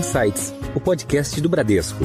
Insights, o podcast do Bradesco.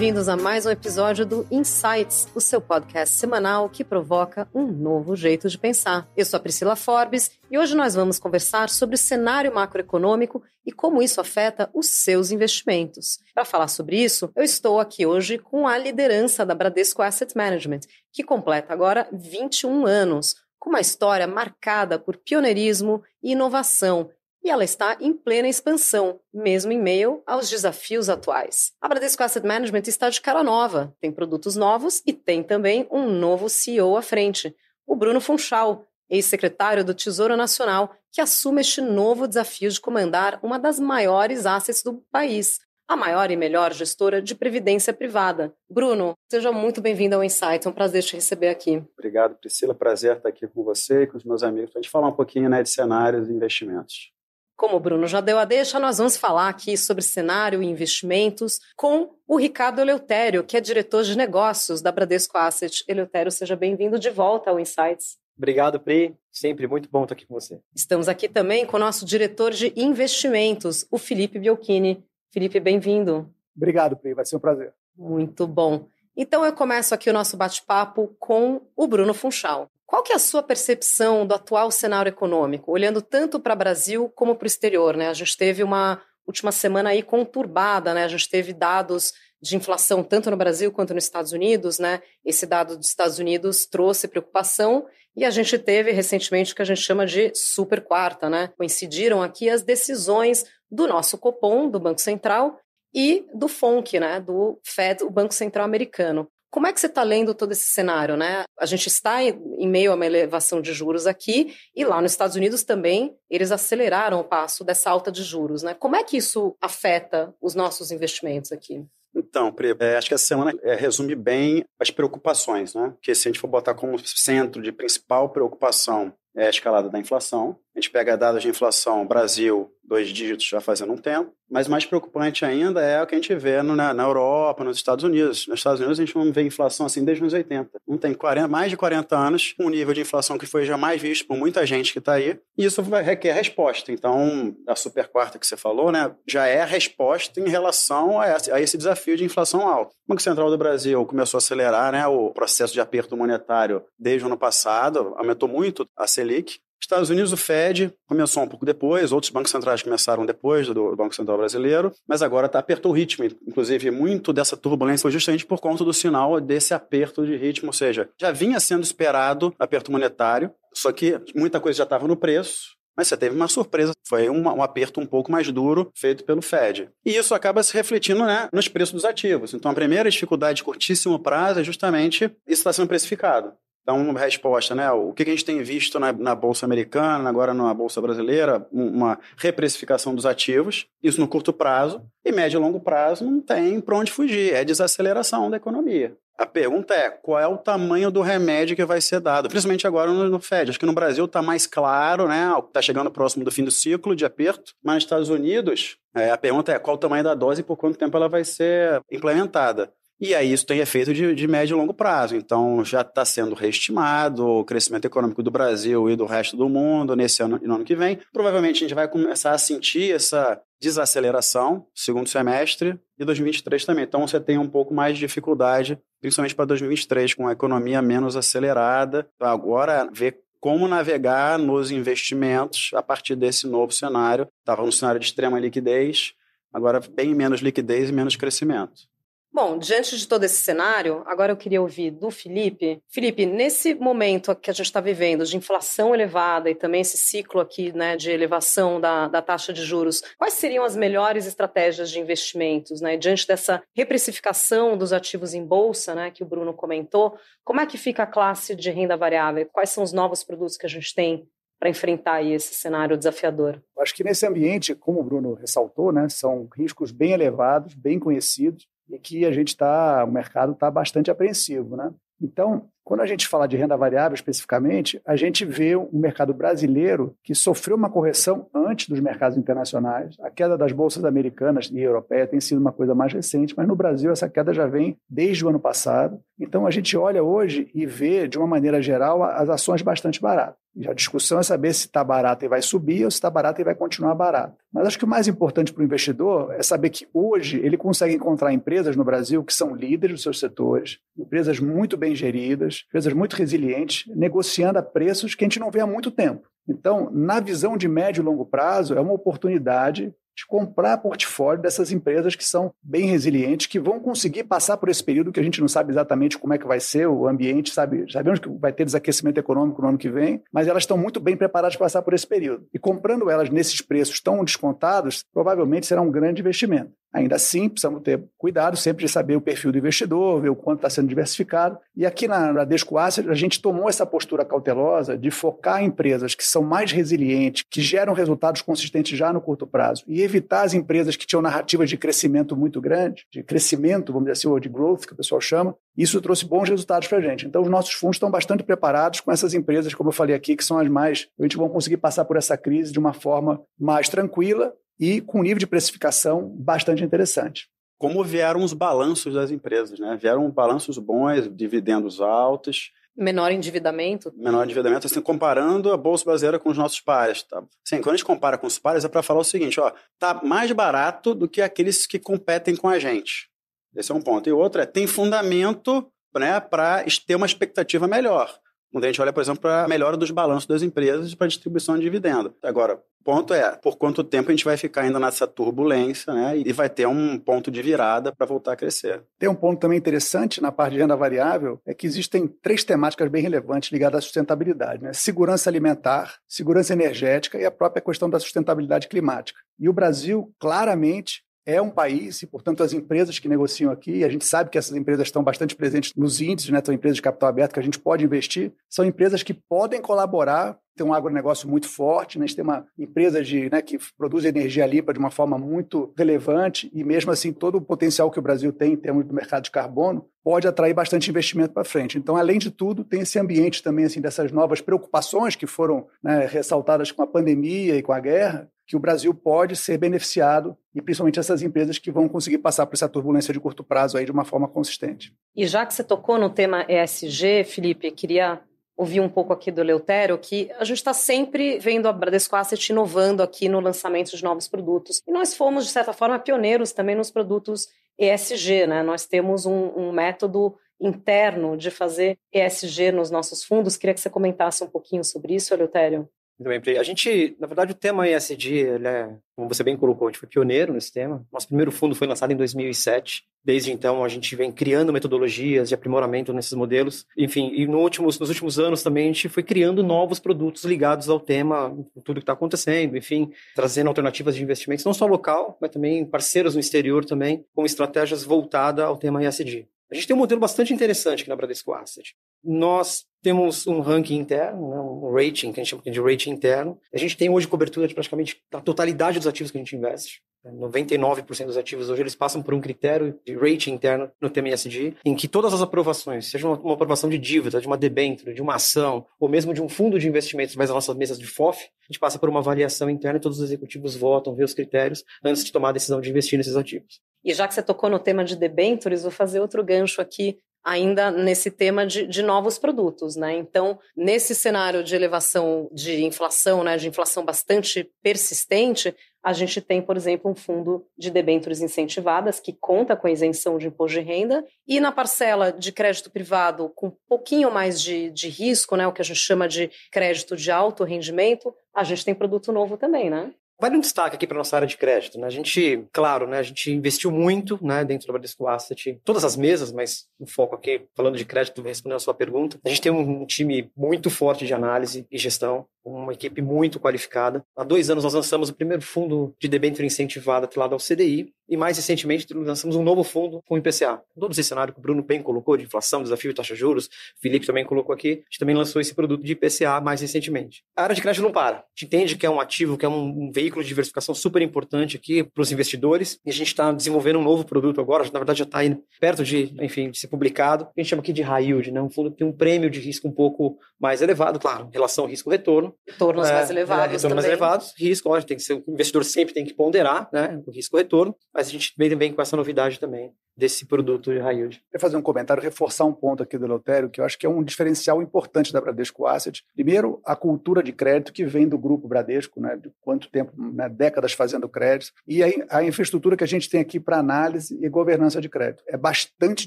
Bem-vindos a mais um episódio do Insights, o seu podcast semanal que provoca um novo jeito de pensar. Eu sou a Priscila Forbes e hoje nós vamos conversar sobre o cenário macroeconômico e como isso afeta os seus investimentos. Para falar sobre isso, eu estou aqui hoje com a liderança da Bradesco Asset Management, que completa agora 21 anos, com uma história marcada por pioneirismo e inovação e ela está em plena expansão, mesmo em meio aos desafios atuais. A Bradesco Asset Management está de cara nova, tem produtos novos e tem também um novo CEO à frente, o Bruno Funchal, ex-secretário do Tesouro Nacional, que assume este novo desafio de comandar uma das maiores assets do país, a maior e melhor gestora de previdência privada. Bruno, seja muito bem-vindo ao Insight, é um prazer te receber aqui. Obrigado, Priscila, prazer estar aqui com você e com os meus amigos para a gente falar um pouquinho né, de cenários e investimentos. Como o Bruno já deu a deixa, nós vamos falar aqui sobre cenário e investimentos com o Ricardo Eleutério, que é diretor de negócios da Bradesco Asset. Eleutério, seja bem-vindo de volta ao Insights. Obrigado, Pri. Sempre muito bom estar aqui com você. Estamos aqui também com o nosso diretor de investimentos, o Felipe Biolchini. Felipe, bem-vindo. Obrigado, Pri. Vai ser um prazer. Muito bom. Então eu começo aqui o nosso bate-papo com o Bruno Funchal. Qual que é a sua percepção do atual cenário econômico, olhando tanto para o Brasil como para o exterior? Né? A gente teve uma última semana aí conturbada, né? A gente teve dados de inflação tanto no Brasil quanto nos Estados Unidos, né? Esse dado dos Estados Unidos trouxe preocupação e a gente teve recentemente o que a gente chama de super quarta, né? Coincidiram aqui as decisões do nosso Copom, do Banco Central, e do FONC, né? Do Fed, o Banco Central Americano. Como é que você está lendo todo esse cenário, né? A gente está em meio a uma elevação de juros aqui e lá nos Estados Unidos também eles aceleraram o passo dessa alta de juros, né? Como é que isso afeta os nossos investimentos aqui? Então, Pri, é, acho que essa semana é, resume bem as preocupações, né? Que se a gente for botar como centro de principal preocupação é a escalada da inflação. A gente pega dados de inflação Brasil, dois dígitos já fazendo um tempo. Mas mais preocupante ainda é o que a gente vê no, na, na, Europa, nos Estados Unidos. Nos Estados Unidos a gente não vê inflação assim desde os 80. Não tem 40, mais de 40 anos, um nível de inflação que foi jamais visto por muita gente que está aí. E isso vai, requer resposta. Então, a super quarta que você falou, né, já é a resposta em relação a, essa, a esse desafio de inflação alta. O Banco Central do Brasil começou a acelerar né, o processo de aperto monetário desde o ano passado, aumentou muito a Selic. Estados Unidos, o Fed começou um pouco depois, outros bancos centrais começaram depois do Banco Central Brasileiro, mas agora tá, apertou o ritmo. Inclusive, muito dessa turbulência foi justamente por conta do sinal desse aperto de ritmo, ou seja, já vinha sendo esperado aperto monetário, só que muita coisa já estava no preço, mas você teve uma surpresa, foi um, um, aperto um pouco mais duro feito pelo Fed. E isso acaba se refletindo né, nos preços dos ativos. Então, a primeira dificuldade de curtíssimo prazo é justamente isso está sendo precificado. Então, resposta, né? O que a gente tem visto na, na, Bolsa Americana, agora na Bolsa Brasileira, uma reprecificação dos ativos, isso no curto prazo, e médio e longo prazo não tem para onde fugir, é desaceleração da economia. A pergunta é, qual é o tamanho do remédio que vai ser dado? Principalmente agora no, no Fed. Acho que no Brasil está mais claro, né? Está chegando próximo do fim do ciclo de aperto, mas nos Estados Unidos, é, a pergunta é qual o tamanho da dose e por quanto tempo ela vai ser implementada. E aí isso tem efeito de, de médio e longo prazo. Então já está sendo reestimado o crescimento econômico do Brasil e do resto do mundo nesse ano e no ano que vem. Provavelmente a gente vai começar a sentir essa desaceleração segundo semestre e 2023 também. Então você tem um pouco mais de dificuldade, principalmente para 2023, com a economia menos acelerada. Então, agora ver como navegar nos investimentos a partir desse novo cenário. Estava no cenário de extrema liquidez, agora bem menos liquidez e menos crescimento. Bom, diante de todo esse cenário, agora eu queria ouvir do Felipe. Felipe, nesse momento que a gente está vivendo de inflação elevada e também esse ciclo aqui né, de elevação da, da taxa de juros, quais seriam as melhores estratégias de investimentos? Né, diante dessa reprecificação dos ativos em bolsa, né, que o Bruno comentou, como é que fica a classe de renda variável? Quais são os novos produtos que a gente tem para enfrentar esse cenário desafiador? Acho que nesse ambiente, como o Bruno ressaltou, né, são riscos bem elevados, bem conhecidos, e que a gente está, o mercado está bastante apreensivo, né? Então, quando a gente fala de renda variável especificamente, a gente vê um mercado brasileiro que sofreu uma correção antes dos mercados internacionais. A queda das bolsas americanas e europeias tem sido uma coisa mais recente, mas no Brasil essa queda já vem desde o ano passado. Então a gente olha hoje e vê, de uma maneira geral, as ações bastante baratas. E a discussão é saber se está barato e vai subir ou se está barato e vai continuar barato. Mas acho que o mais importante para o investidor é saber que hoje ele consegue encontrar empresas no Brasil que são líderes dos seus setores, empresas muito bem geridas, empresas muito resilientes, negociando a preços que a gente não vê há muito tempo. Então, na visão de médio e longo prazo, é uma oportunidade de comprar portfólio dessas empresas que são bem resilientes, que vão conseguir passar por esse período que a gente não sabe exatamente como é que vai ser o ambiente, sabe? Sabemos que vai ter desaquecimento econômico no ano que vem, mas elas estão muito bem preparadas para passar por esse período. E comprando elas nesses preços tão descontados, provavelmente será um grande investimento. Ainda assim, precisamos ter cuidado sempre de saber o perfil do investidor, ver o quanto está sendo diversificado. E aqui na Bradesco Asset, a gente tomou essa postura cautelosa de focar em empresas que são mais resilientes, que geram resultados consistentes já no curto prazo, e evitar as empresas que tinham narrativas de crescimento muito grande, de crescimento, vamos dizer assim, ou de growth, que o pessoal chama. Isso trouxe bons resultados para a gente. Então, os nossos fundos estão bastante preparados com essas empresas, como eu falei aqui, que são as mais. A gente vai conseguir passar por essa crise de uma forma mais tranquila e com um nível de precificação bastante interessante. Como vieram os balanços das empresas, né? Vieram balanços bons, dividendos altos. Menor endividamento. Menor endividamento, assim, comparando a Bolsa Brasileira com os nossos pares. Tá? Assim, quando a gente compara com os pares, é para falar o seguinte, ó, tá mais barato do que aqueles que competem com a gente. Esse é um ponto. E outro é, tem fundamento né, para ter uma expectativa melhor. Quando a gente olha, por exemplo, para a melhora dos balanços das empresas para distribuição de dividendo. Agora, o ponto é, por quanto tempo a gente vai ficar ainda nessa turbulência, né? E vai ter um ponto de virada para voltar a crescer. Tem um ponto também interessante na parte de renda variável, é que existem três temáticas bem relevantes ligadas à sustentabilidade, né? Segurança alimentar, segurança energética e a própria questão da sustentabilidade climática. E o Brasil, claramente, é um país, e portanto as empresas que negociam aqui, a gente sabe que essas empresas estão bastante presentes nos índices, né, são empresas de capital aberto que a gente pode investir, são empresas que podem colaborar tem um agronegócio muito forte, né? a gente tem uma empresa de, né, que produz energia limpa de uma forma muito relevante e mesmo assim todo o potencial que o Brasil tem em termos do mercado de carbono pode atrair bastante investimento para frente. Então, além de tudo, tem esse ambiente também assim dessas novas preocupações que foram né, ressaltadas com a pandemia e com a guerra, que o Brasil pode ser beneficiado e principalmente essas empresas que vão conseguir passar por essa turbulência de curto prazo aí de uma forma consistente. E já que você tocou no tema ESG, Felipe, queria ouvir um pouco aqui do Leutério que a gente está sempre vendo a Bradesco Asset inovando aqui no lançamento de novos produtos. E nós fomos, de certa forma, pioneiros também nos produtos ESG, né? Nós temos um, um método interno de fazer ESG nos nossos fundos. Queria que você comentasse um pouquinho sobre isso, Eleutério. Muito bem, a gente, na verdade, o tema ESG, ele é, como você bem colocou, a gente foi pioneiro nesse tema. Nosso primeiro fundo foi lançado em 2007. Desde então, a gente vem criando metodologias de aprimoramento nesses modelos. Enfim, e no últimos, nos últimos anos também a gente foi criando novos produtos ligados ao tema, tudo que está acontecendo, enfim, trazendo alternativas de investimentos, não só local, mas também parceiros no exterior também, com estratégias voltadas ao tema ESG. A gente tem um modelo bastante interessante aqui na Bradesco Asset. Nós temos um ranking interno, né, um rating, que a gente chama de rating interno. A gente tem hoje cobertura de praticamente a totalidade dos ativos que a gente investe. 99% dos ativos hoje eles passam por um critério de rating interno no TMSD, em que todas as aprovações, seja uma, uma aprovação de dívida, de uma debênture, de uma ação, ou mesmo de um fundo de investimentos, mas as nossas mesas de FOF, a gente passa por uma avaliação interna e todos os executivos votam, vê os critérios antes de tomar a decisão de investir nesses ativos. E já que você tocou no tema de debentures, vou fazer outro gancho aqui ainda nesse tema de, de, novos produtos, né? Então, nesse cenário de elevação de inflação, né, de inflação bastante persistente, a gente tem, por exemplo, um fundo de debêntures incentivadas que conta com isenção de imposto de renda e na parcela de crédito privado com um pouquinho mais de, de risco, né, o que a gente chama de crédito de alto rendimento, a gente tem produto novo também, né? Vale um destaque aqui para nossa área de crédito. Né? A gente, claro, né, a gente investiu muito né, dentro do Bradesco Asset, todas as mesas, mas o foco aqui, falando de crédito, respondendo a sua pergunta. A gente tem um time muito forte de análise e gestão. Uma equipe muito qualificada. Há dois anos nós lançamos o primeiro fundo de debênture incentivada atrelado ao CDI e mais recentemente lançamos um novo fundo com IPCA. Todo esse cenário que o Bruno bem colocou de inflação, desafio de taxa de juros, o Felipe também colocou aqui, a gente também lançou esse produto de IPCA mais recentemente. A área de crédito não para. A gente entende que é um ativo, que é um, um veículo de diversificação super importante aqui para os investidores e a gente está desenvolvendo um novo produto agora, na verdade já está perto de, enfim, de ser publicado. A gente chama aqui de high yield, né? um fundo que tem um prêmio de risco um pouco mais elevado, claro, em relação ao risco-retorno. Retornos é, mais elevados Retornos também. mais elevados, risco, lógico, tem que ser, o investidor sempre tem que ponderar né, o risco-retorno, mas a gente vem, vem com essa novidade também desse produto de yield. Queria fazer um comentário, reforçar um ponto aqui do Lotério, que eu acho que é um diferencial importante da Bradesco Asset. Primeiro, a cultura de crédito que vem do grupo Bradesco, né, de quanto tempo, né, décadas fazendo crédito, e a infraestrutura que a gente tem aqui para análise e governança de crédito. É bastante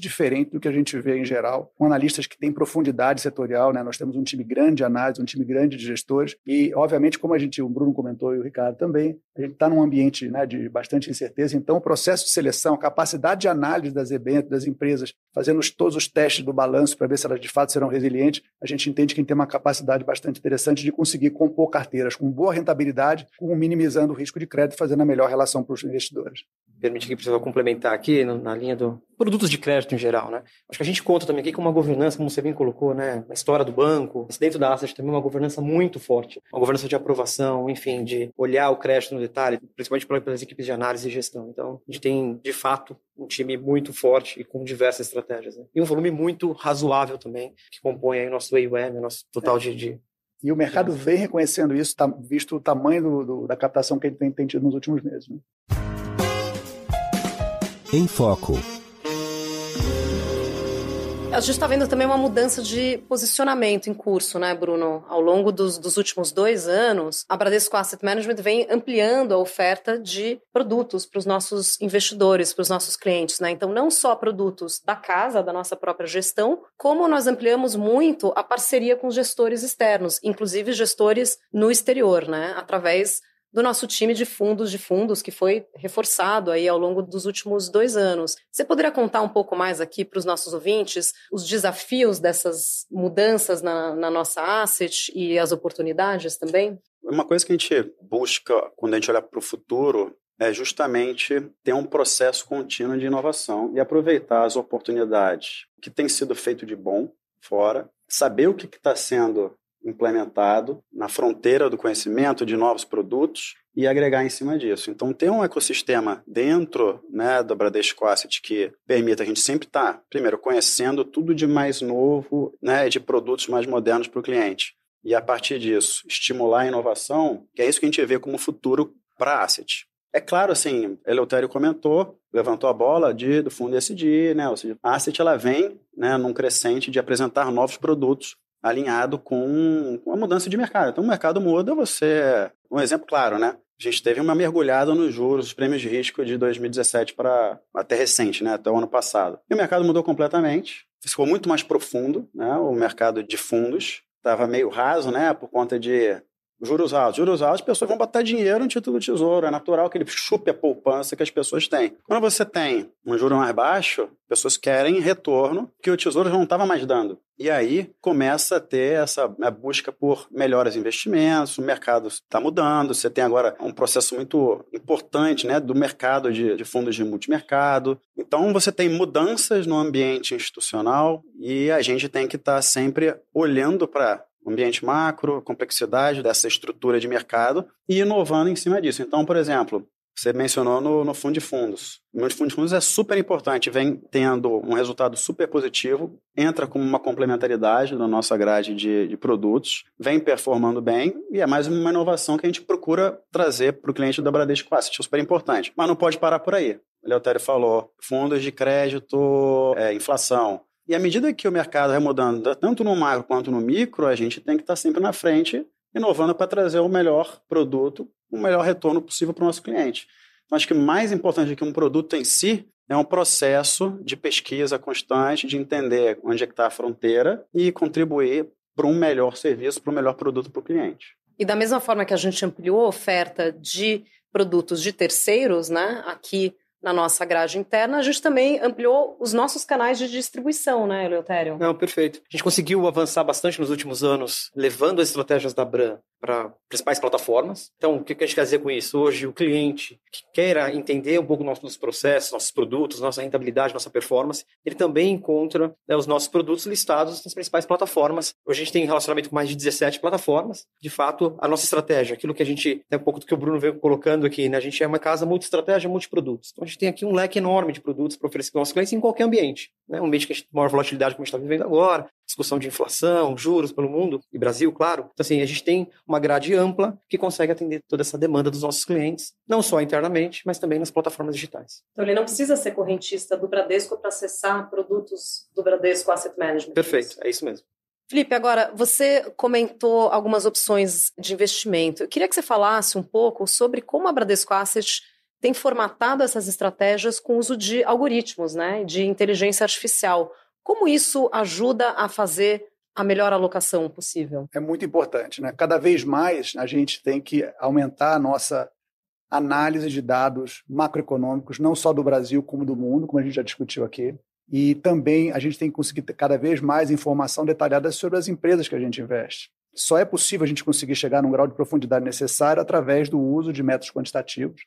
diferente do que a gente vê em geral, com analistas que têm profundidade setorial, né? Nós temos um time grande de análise, um time grande de gestores, e, obviamente, como a gente, o Bruno comentou e o Ricardo também, a gente está num ambiente né, de bastante incerteza, então o processo de seleção, a capacidade de análise das eventos, das empresas, fazendo todos os testes do balanço para ver se elas de fato serão resilientes, a gente entende que tem uma capacidade bastante interessante de conseguir compor carteiras com boa rentabilidade, com minimizando o risco de crédito, fazendo a melhor relação para os investidores permite que precisa complementar aqui na linha do produtos de crédito em geral, né? Acho que a gente conta também aqui com uma governança, como você bem colocou, né? A história do banco, dentro da Asset também uma governança muito forte, uma governança de aprovação, enfim, de olhar o crédito no detalhe, principalmente pelas equipes de análise e gestão. Então, a gente tem de fato um time muito forte e com diversas estratégias, né? E um volume muito razoável também que compõe aí o nosso AUM, o nosso total é. de, de e o mercado vem reconhecendo isso, tá, visto o tamanho do, do, da captação que ele tem, tem tido nos últimos meses. Né? Em Foco. A gente está vendo também uma mudança de posicionamento em curso, né, Bruno? Ao longo dos, dos, últimos dois anos, a Bradesco Asset Management vem ampliando a oferta de produtos para os nossos investidores, para os nossos clientes, né? Então, não só produtos da casa, da nossa própria gestão, como nós ampliamos muito a parceria com gestores externos, inclusive gestores no exterior, né? Através do nosso time de fundos de fundos, que foi reforçado aí ao longo dos últimos dois anos. Você poderia contar um pouco mais aqui para os nossos ouvintes os desafios dessas mudanças na, na nossa asset e as oportunidades também? Uma coisa que a gente busca quando a gente olha para o futuro é justamente ter um processo contínuo de inovação e aproveitar as oportunidades que tem sido feito de bom fora, saber o que está sendo implementado na fronteira do conhecimento de novos produtos e agregar em cima disso. Então, ter um ecossistema dentro né, do Bradesco Asset que permita a gente sempre estar, tá, primeiro, conhecendo tudo de mais novo, né, de produtos mais modernos para o cliente. E, a partir disso, estimular a inovação, que é isso que a gente vê como futuro para a Asset. É claro, assim, Eleutério comentou, levantou a bola de, do fundo SD, né? Ou seja, a Asset ela vem né, num crescente de apresentar novos produtos alinhado com, a mudança de mercado. Então, o mercado muda, você... Um exemplo claro, né? A gente teve uma mergulhada nos juros, os prêmios de risco de 2017 para até recente, né, até o ano passado. E o mercado mudou completamente, ficou muito mais profundo, né, o mercado de fundos estava meio raso, né, por conta de juros altos. Juros altos, as pessoas vão botar dinheiro no título do tesouro. É natural que ele chupe a poupança que as pessoas têm. Quando você tem um juro mais baixo, pessoas querem retorno que o tesouro já não estava mais dando. E aí começa a ter essa busca por melhores investimentos, o mercado está mudando, você tem agora um processo muito importante né, do mercado de, de fundos de multimercado. Então você tem mudanças no ambiente institucional e a gente tem que estar tá sempre olhando para ambiente macro, complexidade dessa estrutura de mercado e inovando em cima disso. Então, por exemplo, você mencionou no, no fundo de fundos. O fundo de fundos é super importante, vem tendo um resultado super positivo, entra como uma complementaridade na nossa grade de, de produtos, vem performando bem e é mais uma inovação que a gente procura trazer para o cliente da Bradesco Asset, super importante. Mas não pode parar por aí. O Leotério falou, fundos de crédito, é, inflação. E à medida que o mercado vai mudando, tanto no macro quanto no micro, a gente tem que estar sempre na frente, inovando para trazer o melhor produto o melhor retorno possível para o nosso cliente. Então, acho que mais importante do que um produto em si é um processo de pesquisa constante, de entender onde é está a fronteira e contribuir para um melhor serviço, para um melhor produto para o cliente. E da mesma forma que a gente ampliou a oferta de produtos de terceiros, né? Aqui na nossa grade interna, a gente também ampliou os nossos canais de distribuição, né, Eleutério? Não, perfeito. A gente conseguiu avançar bastante nos últimos anos, levando as estratégias da Bran para principais plataformas. Então, o que a gente quer dizer com isso? Hoje, o cliente que queira entender um pouco nossos processos, nossos produtos, nossa rentabilidade, nossa performance, ele também encontra né, os nossos produtos listados nas principais plataformas. Hoje a gente tem relacionamento com mais de 17 plataformas. De fato, a nossa estratégia, aquilo que a gente, é um pouco do que o Bruno veio colocando aqui, né? a gente é uma casa multi-estratégia, multi-produtos. Então, gente tem aqui um leque enorme de produtos para oferecer para os nossos clientes em qualquer ambiente. Né? Um ambiente que a gente tem maior volatilidade, como a gente está vivendo agora, discussão de inflação, juros pelo mundo, e Brasil, claro. Então, assim, a gente tem uma grade ampla que consegue atender toda essa demanda dos nossos clientes, não só internamente, mas também nas plataformas digitais. Então, ele não precisa ser correntista do Bradesco para acessar produtos do Bradesco Asset Management. Perfeito, é isso mesmo. Felipe, agora, você comentou algumas opções de investimento. Eu queria que você falasse um pouco sobre como a Bradesco Asset tem formatado essas estratégias com o uso de algoritmos, né, de inteligência artificial. Como isso ajuda a fazer a melhor alocação possível? É muito importante, né? Cada vez mais a gente tem que aumentar a nossa análise de dados macroeconômicos, não só do Brasil como do mundo, como a gente já discutiu aqui. E também a gente tem que conseguir cada vez mais informação detalhada sobre as empresas que a gente investe. Só é possível a gente conseguir chegar num grau de profundidade necessário através do uso de métodos quantitativos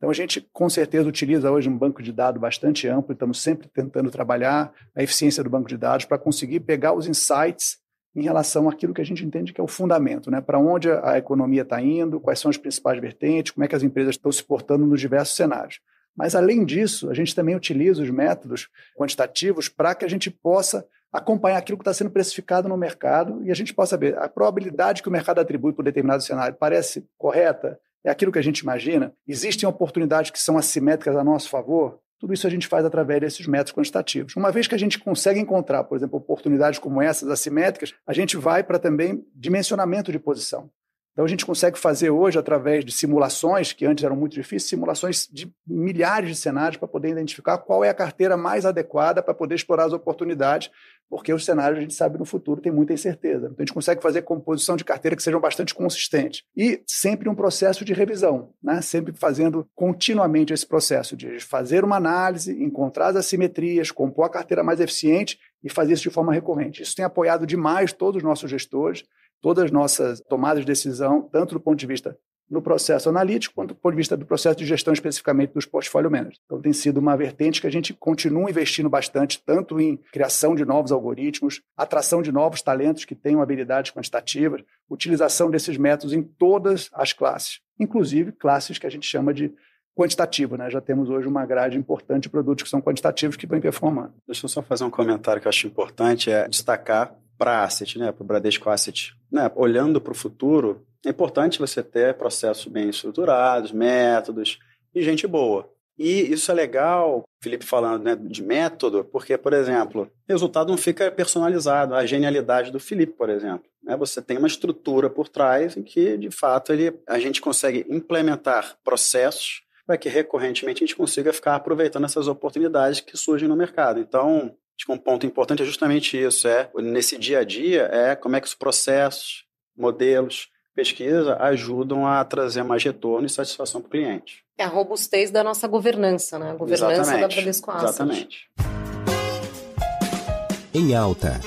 então, a gente com certeza utiliza hoje um banco de dados bastante amplo, estamos sempre tentando trabalhar a eficiência do banco de dados para conseguir pegar os insights em relação àquilo que a gente entende que é o fundamento, né? para onde a economia está indo, quais são as principais vertentes, como é que as empresas estão se portando nos diversos cenários. Mas, além disso, a gente também utiliza os métodos quantitativos para que a gente possa acompanhar aquilo que está sendo precificado no mercado e a gente possa saber a probabilidade que o mercado atribui por determinado cenário parece correta, é aquilo que a gente imagina? Existem oportunidades que são assimétricas a nosso favor? Tudo isso a gente faz através desses métodos quantitativos. Uma vez que a gente consegue encontrar, por exemplo, oportunidades como essas assimétricas, a gente vai para também dimensionamento de posição. Então a gente consegue fazer hoje, através de simulações, que antes eram muito difíceis, simulações de milhares de cenários para poder identificar qual é a carteira mais adequada para poder explorar as oportunidades, porque os cenários a gente sabe no futuro tem muita incerteza. Então a gente consegue fazer composição de carteira que sejam bastante consistentes. E sempre um processo de revisão, né? sempre fazendo continuamente esse processo de fazer uma análise, encontrar as assimetrias, compor a carteira mais eficiente e fazer isso de forma recorrente. Isso tem apoiado demais todos os nossos gestores todas as nossas tomadas de decisão, tanto do ponto de vista no processo analítico, quanto do ponto de vista do processo de gestão especificamente dos portfólio managers. Então tem sido uma vertente que a gente continua investindo bastante, tanto em criação de novos algoritmos, atração de novos talentos que tenham habilidades quantitativas, utilização desses métodos em todas as classes, inclusive classes que a gente chama de quantitativo, né? Já temos hoje uma grade importante de produtos que são quantitativos que vem performando. Deixa eu só fazer um comentário que eu acho importante, é destacar para asset, né, para o Bradesco Asset, né, olhando para o futuro, é importante você ter processos bem estruturados, métodos e gente boa. E isso é legal, Felipe falando né, de método, porque, por exemplo, o resultado não fica personalizado. A genialidade do Felipe, por exemplo. Né? Você tem uma estrutura por trás em que, de fato, ele, a gente consegue implementar processos para que recorrentemente a gente consiga ficar aproveitando essas oportunidades que surgem no mercado. Então, Acho que um ponto importante é justamente isso, é nesse dia a dia, é como é que os processos, modelos, pesquisa ajudam a trazer mais retorno e satisfação para o cliente. É a robustez da nossa governança, né? A governança exatamente, da Bradesco Asset. Exatamente. Em alta.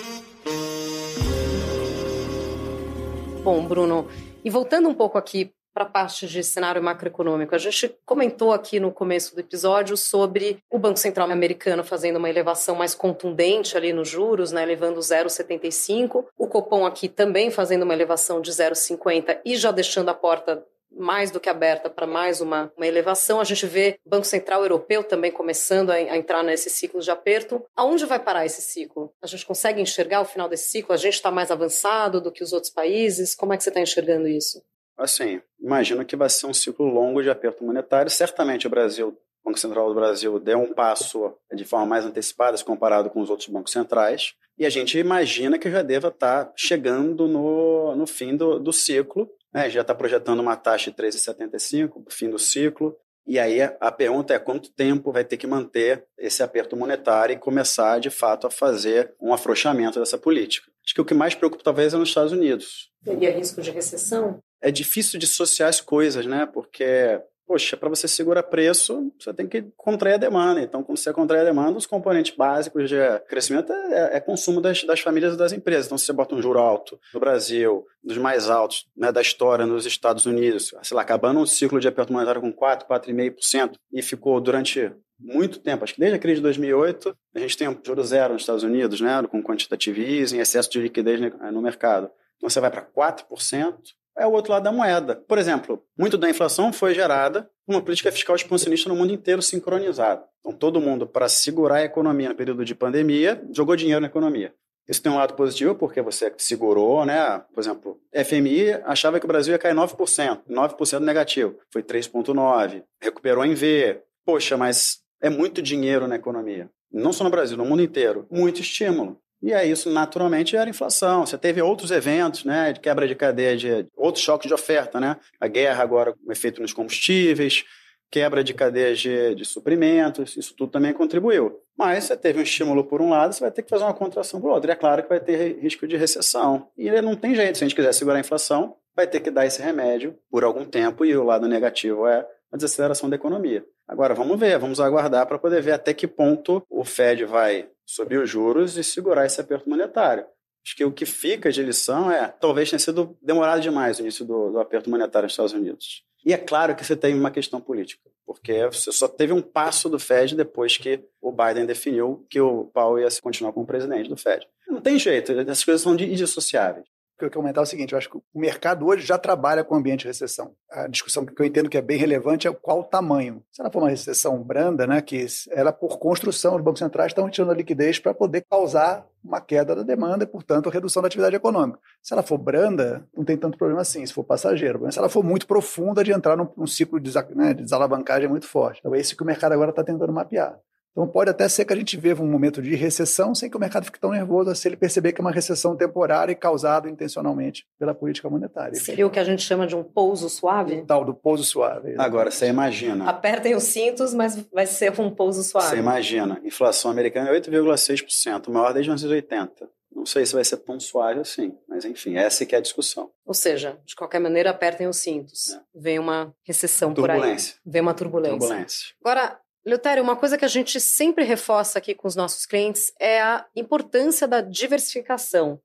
Bom, Bruno, e voltando um pouco aqui para a parte de cenário macroeconômico. A gente comentou aqui no começo do episódio sobre o Banco Central americano fazendo uma elevação mais contundente ali nos juros, né, elevando 0,75. O Copom aqui também fazendo uma elevação de 0,50 e já deixando a porta mais do que aberta para mais uma, uma elevação. A gente vê o Banco Central Europeu também começando a, a, entrar nesse ciclo de aperto. Aonde vai parar esse ciclo? A gente consegue enxergar o final desse ciclo? A gente está mais avançado do que os outros países? Como é que você está enxergando isso? Assim, imagino que vai ser um ciclo longo de aperto monetário. Certamente o Brasil, o Banco Central do Brasil, deu um passo de forma mais antecipada se comparado com os outros bancos centrais. E a gente imagina que já deva estar chegando no, no fim do, do ciclo. Né? Já está projetando uma taxa de 3,75 para o fim do ciclo. E aí a pergunta é quanto tempo vai ter que manter esse aperto monetário e começar, de fato, a fazer um afrouxamento dessa política. Acho que o que mais preocupa talvez é nos Estados Unidos. Teria risco de recessão? é difícil dissociar as coisas, né? Porque poxa, para você segurar preço, você tem que contrair a demanda. Então, quando você contrai a demanda, os componentes básicos de crescimento é, é consumo das, das, famílias e das empresas. Então, se você bota um juro alto no Brasil, dos mais altos né, da história nos Estados Unidos, sei lá, acabando um ciclo de aperto monetário com 4, 4,5% e ficou durante muito tempo, acho que desde a crise de 2008, a gente tem um juro zero nos Estados Unidos, né, com quantitative easing, excesso de liquidez no mercado. Então, você vai para 4%, é o outro lado da moeda. Por exemplo, muito da inflação foi gerada por uma política fiscal expansionista no mundo inteiro sincronizada. Então, todo mundo, para segurar a economia no período de pandemia, jogou dinheiro na economia. Isso tem um lado positivo, porque você segurou, né? Por exemplo, FMI achava que o Brasil ia cair 9%, 9% negativo. Foi 3,9%. Recuperou em V. Poxa, mas é muito dinheiro na economia. Não só no Brasil, no mundo inteiro. Muito estímulo. E aí isso naturalmente era inflação. Você teve outros eventos, né, de quebra de cadeia, de outros choques de oferta, né? A guerra agora com efeito nos combustíveis, quebra de cadeias de, de, suprimentos, isso tudo também contribuiu. Mas você teve um estímulo por um lado, você vai ter que fazer uma contração por outro. E é claro que vai ter risco de recessão. E não tem jeito, se a gente quiser segurar a inflação, vai ter que dar esse remédio por algum tempo, e o lado negativo é a desaceleração da economia. Agora, vamos ver, vamos aguardar para poder ver até que ponto o Fed vai subir os juros e segurar esse aperto monetário. Acho que o que fica de lição é, talvez tenha sido demorado demais o início do, do aperto monetário nos Estados Unidos. E é claro que você tem uma questão política, porque você só teve um passo do Fed depois que o Biden definiu que o Powell ia continuar como presidente do Fed. Não tem jeito, essas coisas são indissociáveis que eu quero comentar é o seguinte: eu acho que o mercado hoje já trabalha com ambiente de recessão. A discussão que eu entendo que é bem relevante é qual o tamanho. Se ela for uma recessão branda, né, que ela, por construção, os bancos centrais estão retirando a liquidez para poder causar uma queda da demanda e, portanto, redução da atividade econômica. Se ela for branda, não tem tanto problema assim, se for passageiro. Mas se ela for muito profunda, de entrar num, num ciclo de, né, de desalavancagem muito forte. Então, é isso que o mercado agora está tentando mapear. Então pode até ser que a gente viva um momento de recessão sem que o mercado fique tão nervoso se ele perceber que é uma recessão temporária e causada intencionalmente pela política monetária. Seria o que a gente chama de um pouso suave? O tal do pouso suave. Agora, você imagina. Apertem os cintos, mas vai ser um pouso suave. Você imagina, inflação americana é 8,6%, maior desde 1980. Não sei se vai ser tão suave assim, mas enfim, essa é que é a discussão. Ou seja, de qualquer maneira, apertem os cintos. É. Vem uma recessão por aí. Vem uma turbulência. Turbulência. Agora, Leutério, uma coisa que a gente sempre reforça aqui com os nossos clientes é a importância da diversificação.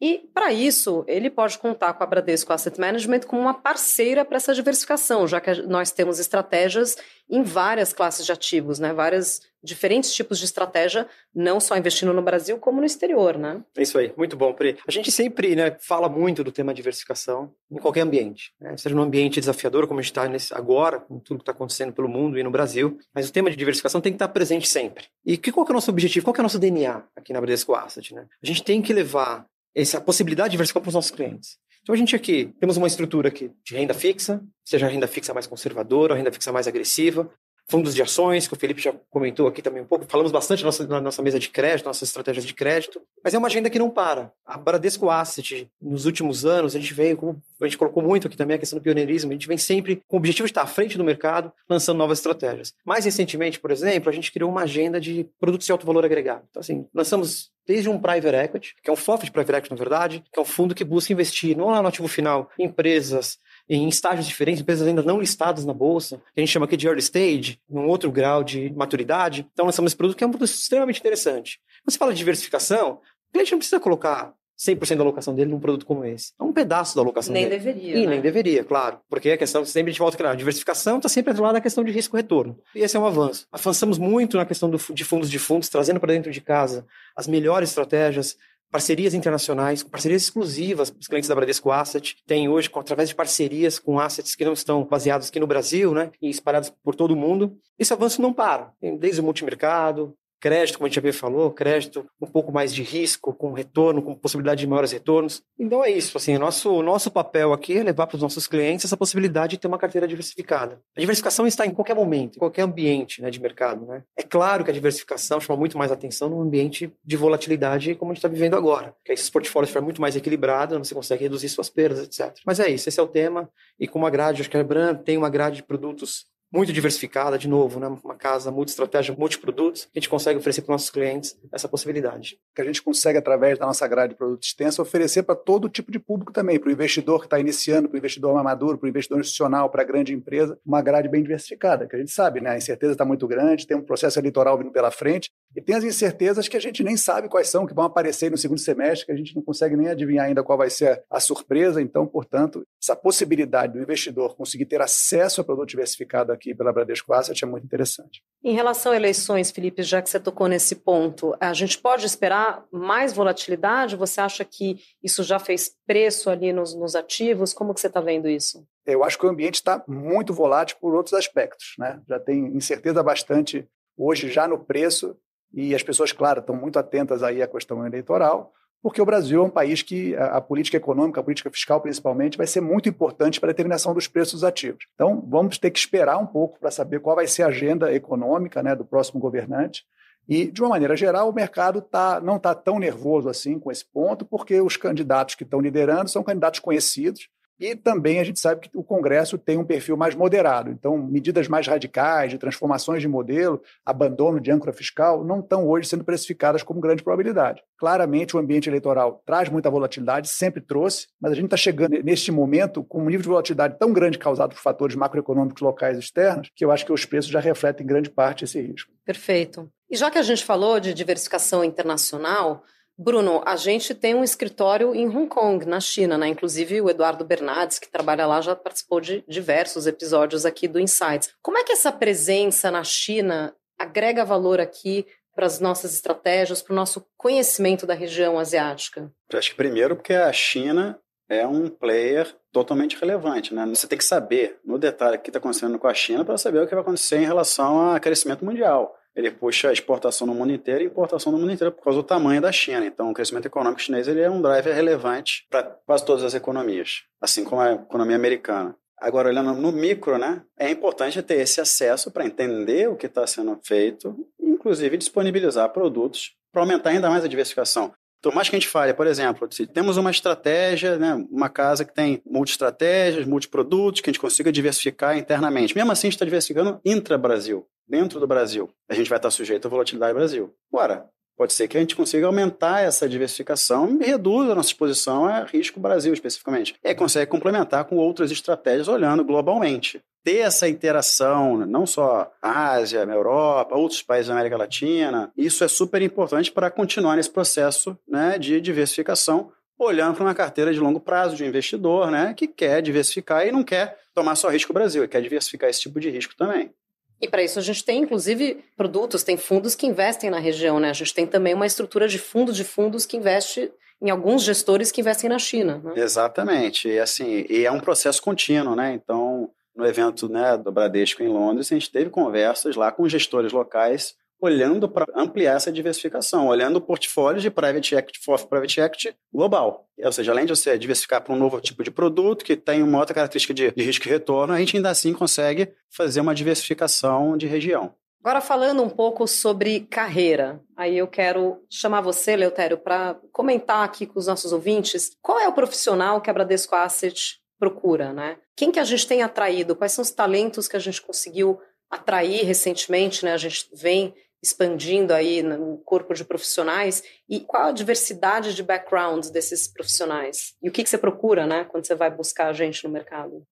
E, para isso, ele pode contar com a Bradesco Asset Management como uma parceira para essa diversificação, já que nós temos estratégias em várias classes de ativos, né? várias diferentes tipos de estratégia, não só investindo no Brasil, como no exterior. Né? É isso aí, muito bom, Pri. A gente sempre né, fala muito do tema diversificação em qualquer ambiente, né? seja num ambiente desafiador, como a gente está agora, com tudo que está acontecendo pelo mundo e no Brasil, mas o tema de diversificação tem que estar presente sempre. E qual que é o nosso objetivo, qual que é o nosso DNA aqui na Bradesco Asset? Né? A gente tem que levar essa possibilidade de diversificar para os nossos clientes. Então a gente aqui temos uma estrutura aqui de renda fixa, seja renda fixa mais conservadora, renda fixa mais agressiva, fundos de ações, que o Felipe já comentou aqui também um pouco. Falamos bastante na nossa, na nossa mesa de crédito, nossas estratégias de crédito, mas é uma agenda que não para. A Bradesco Asset, nos últimos anos, a gente veio, como a gente colocou muito aqui também a questão do pioneirismo, a gente vem sempre com o objetivo de estar à frente do mercado, lançando novas estratégias. Mais recentemente, por exemplo, a gente criou uma agenda de produtos de alto valor agregado. Então, assim, lançamos desde um private equity, que é um FOF de private equity, na verdade, que é um fundo que busca investir não lá no ativo final, em empresas em estágios diferentes, empresas ainda não listadas na bolsa, que a gente chama aqui de early stage, num outro grau de maturidade. Então lançamos esse produto que é um produto extremamente interessante. Quando você fala de diversificação, o cliente não precisa colocar 100% da alocação dele num produto como esse. É um pedaço da alocação nem dele. Nem deveria. E né? nem deveria, claro. Porque a questão, sempre a gente volta a diversificação está sempre lá na questão de risco-retorno. E esse é um avanço. Avançamos muito na questão do, de fundos de fundos, trazendo para dentro de casa as melhores estratégias, parcerias internacionais, parcerias exclusivas os clientes da Bradesco Asset. Tem hoje, através de parcerias com assets que não estão baseados aqui no Brasil, né, e espalhados por todo o mundo. Esse avanço não para. Desde o multimercado, crédito, como a gente já falou, crédito um pouco mais de risco, com retorno, com possibilidade de maiores retornos. Então é isso, assim, o nosso, nosso papel aqui é levar para os nossos clientes essa possibilidade de ter uma carteira diversificada. A diversificação está em qualquer momento, em qualquer ambiente né, de mercado. Né? É claro que a diversificação chama muito mais atenção num ambiente de volatilidade como a gente está vivendo agora, que aí portfólios ficam muito mais equilibrados, você consegue reduzir suas perdas, etc. Mas é isso, esse é o tema, e com uma grade, acho que a Bran tem uma grade de produtos muito diversificada, de novo, né? uma casa multi-estratégia, multi-produtos, a gente consegue oferecer para os nossos clientes essa possibilidade. Que a gente consegue, através da nossa grade de produto extensa, oferecer para todo tipo de público também, para o investidor que está iniciando, para o investidor mais maduro, para o investidor institucional, para a grande empresa, uma grade bem diversificada, que a gente sabe, né? a incerteza está muito grande, tem um processo eleitoral vindo pela frente, e tem as incertezas que a gente nem sabe quais são, que vão aparecer no segundo semestre, que a gente não consegue nem adivinhar ainda qual vai ser a surpresa. Então, portanto, essa possibilidade do investidor conseguir ter acesso a produto diversificado aqui pela Bradesco Asset é muito interessante. Em relação a eleições, Felipe, já que você tocou nesse ponto, a gente pode esperar mais volatilidade? Você acha que isso já fez preço ali nos, nos ativos? Como que você está vendo isso? Eu acho que o ambiente está muito volátil por outros aspectos. Né? Já tem incerteza bastante hoje já no preço e as pessoas, claro, estão muito atentas aí à questão eleitoral, porque o Brasil é um país que a, a, política econômica, a política fiscal principalmente, vai ser muito importante para a determinação dos preços dos ativos. Então, vamos ter que esperar um pouco para saber qual vai ser a agenda econômica né, do próximo governante. E, de uma maneira geral, o mercado tá, não está tão nervoso assim com esse ponto, porque os candidatos que estão liderando são candidatos conhecidos, e também a gente sabe que o Congresso tem um perfil mais moderado. Então, medidas mais radicais de transformações de modelo, abandono de âncora fiscal, não estão hoje sendo precificadas como grande probabilidade. Claramente, o ambiente eleitoral traz muita volatilidade, sempre trouxe, mas a gente está chegando neste momento com um nível de volatilidade tão grande causado por fatores macroeconômicos locais externos, que eu acho que os preços já refletem em grande parte esse risco. Perfeito. E já que a gente falou de diversificação internacional, Bruno, a gente tem um escritório em Hong Kong, na China, né? Inclusive o Eduardo Bernardes, que trabalha lá, já participou de diversos episódios aqui do Insights. Como é que essa presença na China agrega valor aqui para as nossas estratégias, para o nosso conhecimento da região asiática? Eu acho que primeiro porque a China é um player totalmente relevante, né? Você tem que saber no detalhe o que está acontecendo com a China para saber o que vai acontecer em relação ao crescimento mundial ele puxa a exportação no mundo inteiro e importação no mundo inteiro por causa do tamanho da China. Então, o crescimento econômico chinês ele é um driver relevante para quase todas as economias, assim como a economia americana. Agora, olhando no micro, né, é importante ter esse acesso para entender o que está sendo feito, inclusive disponibilizar produtos para aumentar ainda mais a diversificação. Por mais que a gente fale, por exemplo, se temos uma estratégia, né, uma casa que tem multi-estratégias, multi-produtos, que a gente consiga diversificar internamente. Mesmo assim, a gente está diversificando intra-Brasil, dentro do Brasil. A gente vai estar sujeito à volatilidade do Brasil. Agora, pode ser que a gente consiga aumentar essa diversificação e reduz a nossa exposição a risco Brasil, especificamente. E consegue complementar com outras estratégias olhando globalmente ter essa interação, não só Ásia, Europa, outros países da América Latina, isso é super importante para continuar nesse processo né, de diversificação, olhando para uma carteira de longo prazo de um investidor né, que quer diversificar e não quer tomar só risco Brasil, quer diversificar esse tipo de risco também. E para isso a gente tem, inclusive, produtos, tem fundos que investem na região, né? A gente tem também uma estrutura de fundos de fundos que investe em alguns gestores que investem na China. Né? Exatamente. E assim, e é um processo contínuo, né? Então, no evento né, do Bradesco em Londres, a gente teve conversas lá com gestores locais olhando para ampliar essa diversificação, olhando o portfólio de private equity for private equity global. Ou seja, além de você diversificar para um novo tipo de produto que tem uma outra característica de, de risco e retorno, a gente ainda assim consegue fazer uma diversificação de região. Agora falando um pouco sobre carreira, aí eu quero chamar você, Leutério, para comentar aqui com os nossos ouvintes qual é o profissional que a Bradesco Asset procura, né? Quem que a gente tem atraído? Quais são os talentos que a gente conseguiu atrair recentemente, né? A gente vem expandindo aí no corpo de profissionais e qual a diversidade de backgrounds desses profissionais? E o que, que você procura, né, quando você vai buscar gente no mercado?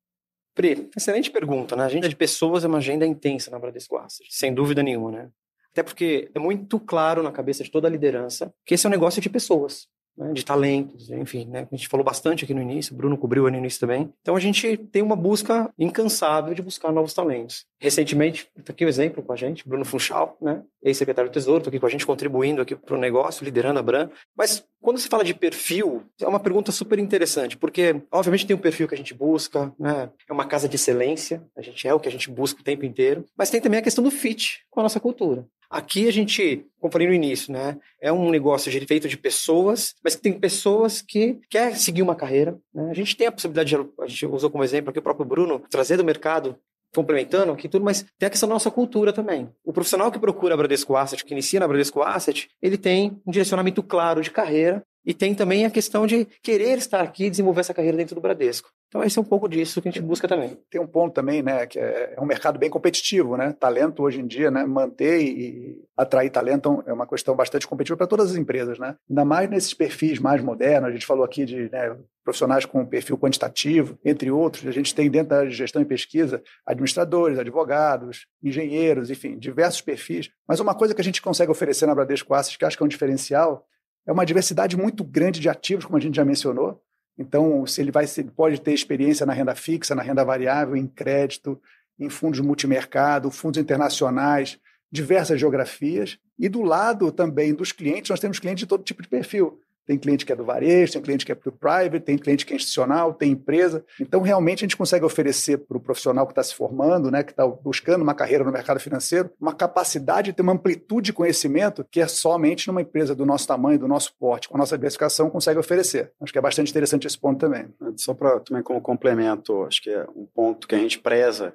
Pri, excelente pergunta, né? A agenda de pessoas é uma agenda intensa na Bradesco Asset, sem dúvida nenhuma, né? Até porque é muito claro na cabeça de toda a liderança que esse é um negócio de pessoas né, de talentos, enfim, né, a gente falou bastante aqui no início, Bruno cobriu no início também. Então a gente tem uma busca incansável de buscar novos talentos. Recentemente, está aqui um exemplo com a gente, Bruno Funchal, né, ex-secretário do Tesouro, está aqui com a gente contribuindo aqui para o negócio, liderando a Bran. Mas quando se fala de perfil, é uma pergunta super interessante, porque obviamente tem um perfil que a gente busca, né, é uma casa de excelência, a gente é o que a gente busca o tempo inteiro, mas tem também a questão do fit com a nossa cultura. Aqui a gente, como falei no início, né, é um negócio feito de pessoas, mas que tem pessoas que querem seguir uma carreira. Né? A gente tem a possibilidade, de, a gente usou como exemplo aqui o próprio Bruno, trazer do mercado complementando aqui tudo, mas tem a questão da nossa cultura também. O profissional que procura a Bradesco Asset, que inicia na Bradesco Asset, ele tem um direcionamento claro de carreira E tem também a questão de querer estar aqui e desenvolver essa carreira dentro do Bradesco. Então, esse é um pouco disso que a gente busca também. Tem um ponto também, né, que é, é um mercado bem competitivo, né? Talento hoje em dia, né, manter e atrair talento é uma questão bastante competitiva para todas as empresas, né? Ainda mais nesses perfis mais modernos. A gente falou aqui de né, profissionais com perfil quantitativo, entre outros. A gente tem dentro da gestão e pesquisa administradores, advogados, engenheiros, enfim, diversos perfis. Mas uma coisa que a gente consegue oferecer na Bradesco Assets, que acho que é um diferencial, é uma diversidade muito grande de ativos, como a gente já mencionou. Então, se ele vai, se ele pode ter experiência na renda fixa, na renda variável, em crédito, em fundos multimercado, fundos internacionais, diversas geografias. E do lado também dos clientes, nós temos clientes de todo tipo de perfil. Tem cliente que é do varejo, tem cliente que é para o private, tem cliente que é institucional, tem empresa. Então, realmente, a gente consegue oferecer para o profissional que está se formando, né, que está buscando uma carreira no mercado financeiro, uma capacidade de ter uma amplitude de conhecimento que é somente numa empresa do nosso tamanho, do nosso porte, com a nossa diversificação, consegue oferecer. Acho que é bastante interessante esse ponto também. Só para também como complemento, acho que é um ponto que a gente preza,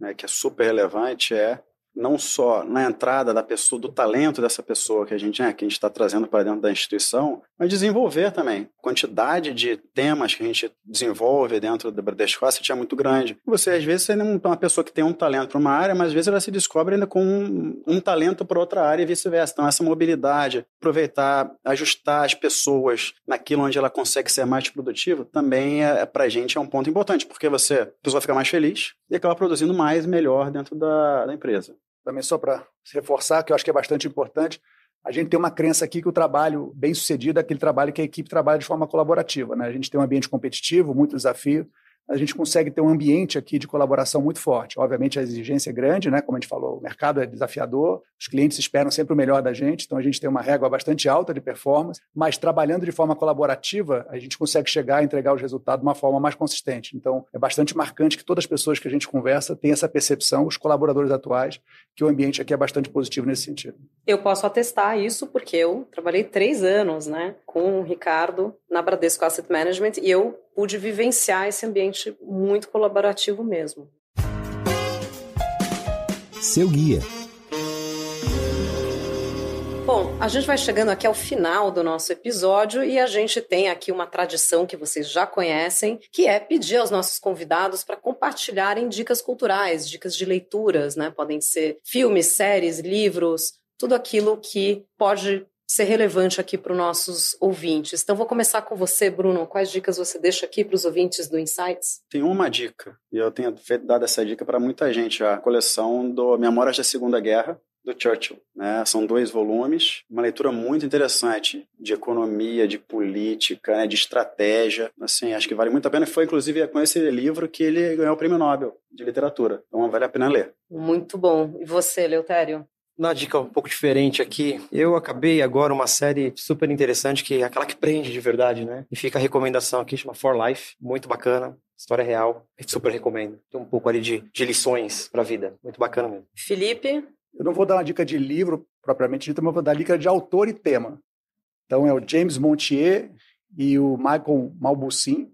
né, que é super relevante, é não só na entrada da pessoa, do talento dessa pessoa que a gente né, que a gente está trazendo para dentro da instituição, mas desenvolver também. A quantidade de temas que a gente desenvolve dentro da Bradesco Asset é muito grande. Você, às vezes, você é uma pessoa que tem um talento para uma área, mas às vezes ela se descobre ainda com um, um talento para outra área e vice-versa. Então, essa mobilidade, aproveitar, ajustar as pessoas naquilo onde ela consegue ser mais produtiva, também é, para a gente é um ponto importante, porque você, a pessoa fica mais feliz e acaba produzindo mais e melhor dentro da, da empresa também só para reforçar, que eu acho que é bastante importante, a gente tem uma crença aqui que o trabalho bem sucedido é aquele trabalho que a equipe trabalha de forma colaborativa. Né? A gente tem um ambiente competitivo, muito desafio, a gente consegue ter um ambiente aqui de colaboração muito forte. Obviamente, a exigência é grande, né? como a gente falou, o mercado é desafiador, os clientes esperam sempre o melhor da gente, então a gente tem uma régua bastante alta de performance, mas trabalhando de forma colaborativa, a gente consegue chegar a entregar os resultados de uma forma mais consistente. Então, é bastante marcante que todas as pessoas que a gente conversa tenham essa percepção, os colaboradores atuais, que o ambiente aqui é bastante positivo nesse sentido. Eu posso atestar isso porque eu trabalhei três anos né, com o Ricardo na Bradesco Asset Management e eu pude vivenciar esse ambiente muito colaborativo mesmo. Seu guia. Bom, a gente vai chegando aqui ao final do nosso episódio e a gente tem aqui uma tradição que vocês já conhecem, que é pedir aos nossos convidados para compartilharem dicas culturais, dicas de leituras, né? Podem ser filmes, séries, livros, tudo aquilo que pode ser relevante aqui para os nossos ouvintes. Então, vou começar com você, Bruno. Quais dicas você deixa aqui para os ouvintes do Insights? Tem uma dica, e eu tenho dado essa dica para muita gente, a coleção do Memórias da Segunda Guerra, do Churchill. Né? São dois volumes, uma leitura muito interessante de economia, de política, né? de estratégia. Assim, acho que vale muito a pena. Foi, inclusive, com esse livro que ele ganhou o Prêmio Nobel de Literatura. Então, vale a pena ler. Muito bom. E você, Leutério? Na dica um pouco diferente aqui, eu acabei agora uma série super interessante, que é aquela que prende de verdade, né? E fica a recomendação aqui, chama For Life, muito bacana, história real, super recomendo. Tem um pouco ali de, de lições para a vida, muito bacana mesmo. Felipe? Eu não vou dar uma dica de livro propriamente dito, mas vou dar dica de autor e tema. Então é o James Montier e o Michael Malbucin,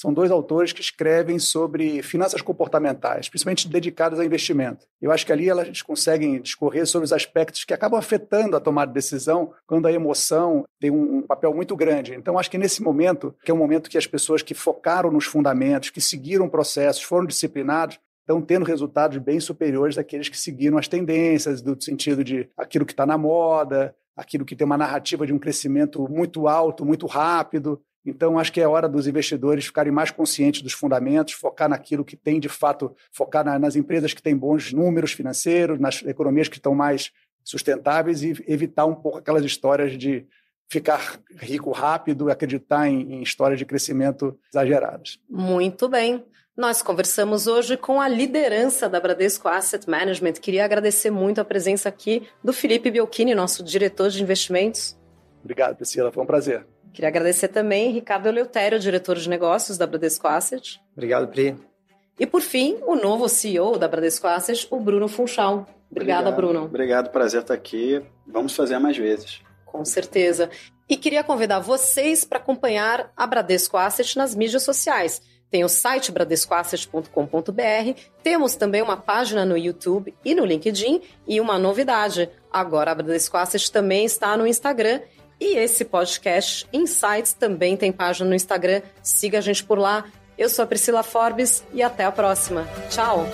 são dois autores que escrevem sobre finanças comportamentais, principalmente dedicadas a investimento. Eu acho que ali elas conseguem discorrer sobre os aspectos que acabam afetando a tomada de decisão quando a emoção tem um papel muito grande. Então, acho que nesse momento, que é um momento que as pessoas que focaram nos fundamentos, que seguiram processos, foram disciplinados, estão tendo resultados bem superiores daqueles que seguiram as tendências, do sentido de aquilo que está na moda, aquilo que tem uma narrativa de um crescimento muito alto, muito rápido. Então, acho que é hora dos investidores ficarem mais conscientes dos fundamentos, focar naquilo que tem de fato, focar na, nas empresas que têm bons números financeiros, nas economias que estão mais sustentáveis e evitar um pouco aquelas histórias de ficar rico rápido, acreditar em, em histórias de crescimento exageradas. Muito bem. Nós conversamos hoje com a liderança da Bradesco Asset Management. Queria agradecer muito a presença aqui do Felipe Biolchini, nosso diretor de investimentos. Obrigado, Priscila. Foi um prazer. Queria agradecer também Ricardo Eleutério, diretor de negócios da Bradesco Asset. Obrigado, Pri. E por fim, o novo CEO da Bradesco Asset, o Bruno Funchal. Obrigada, Obrigado. Bruno. Obrigado, prazer estar aqui. Vamos fazer mais vezes. Com certeza. E queria convidar vocês para acompanhar a Bradesco Asset nas mídias sociais. Tem o site bradescoasset.com.br, temos também uma página no YouTube e no LinkedIn e uma novidade. Agora a Bradesco Asset também está no Instagram E esse podcast Insights também tem página no Instagram. Siga a gente por lá. Eu sou a Priscila Forbes e até a próxima. Tchau!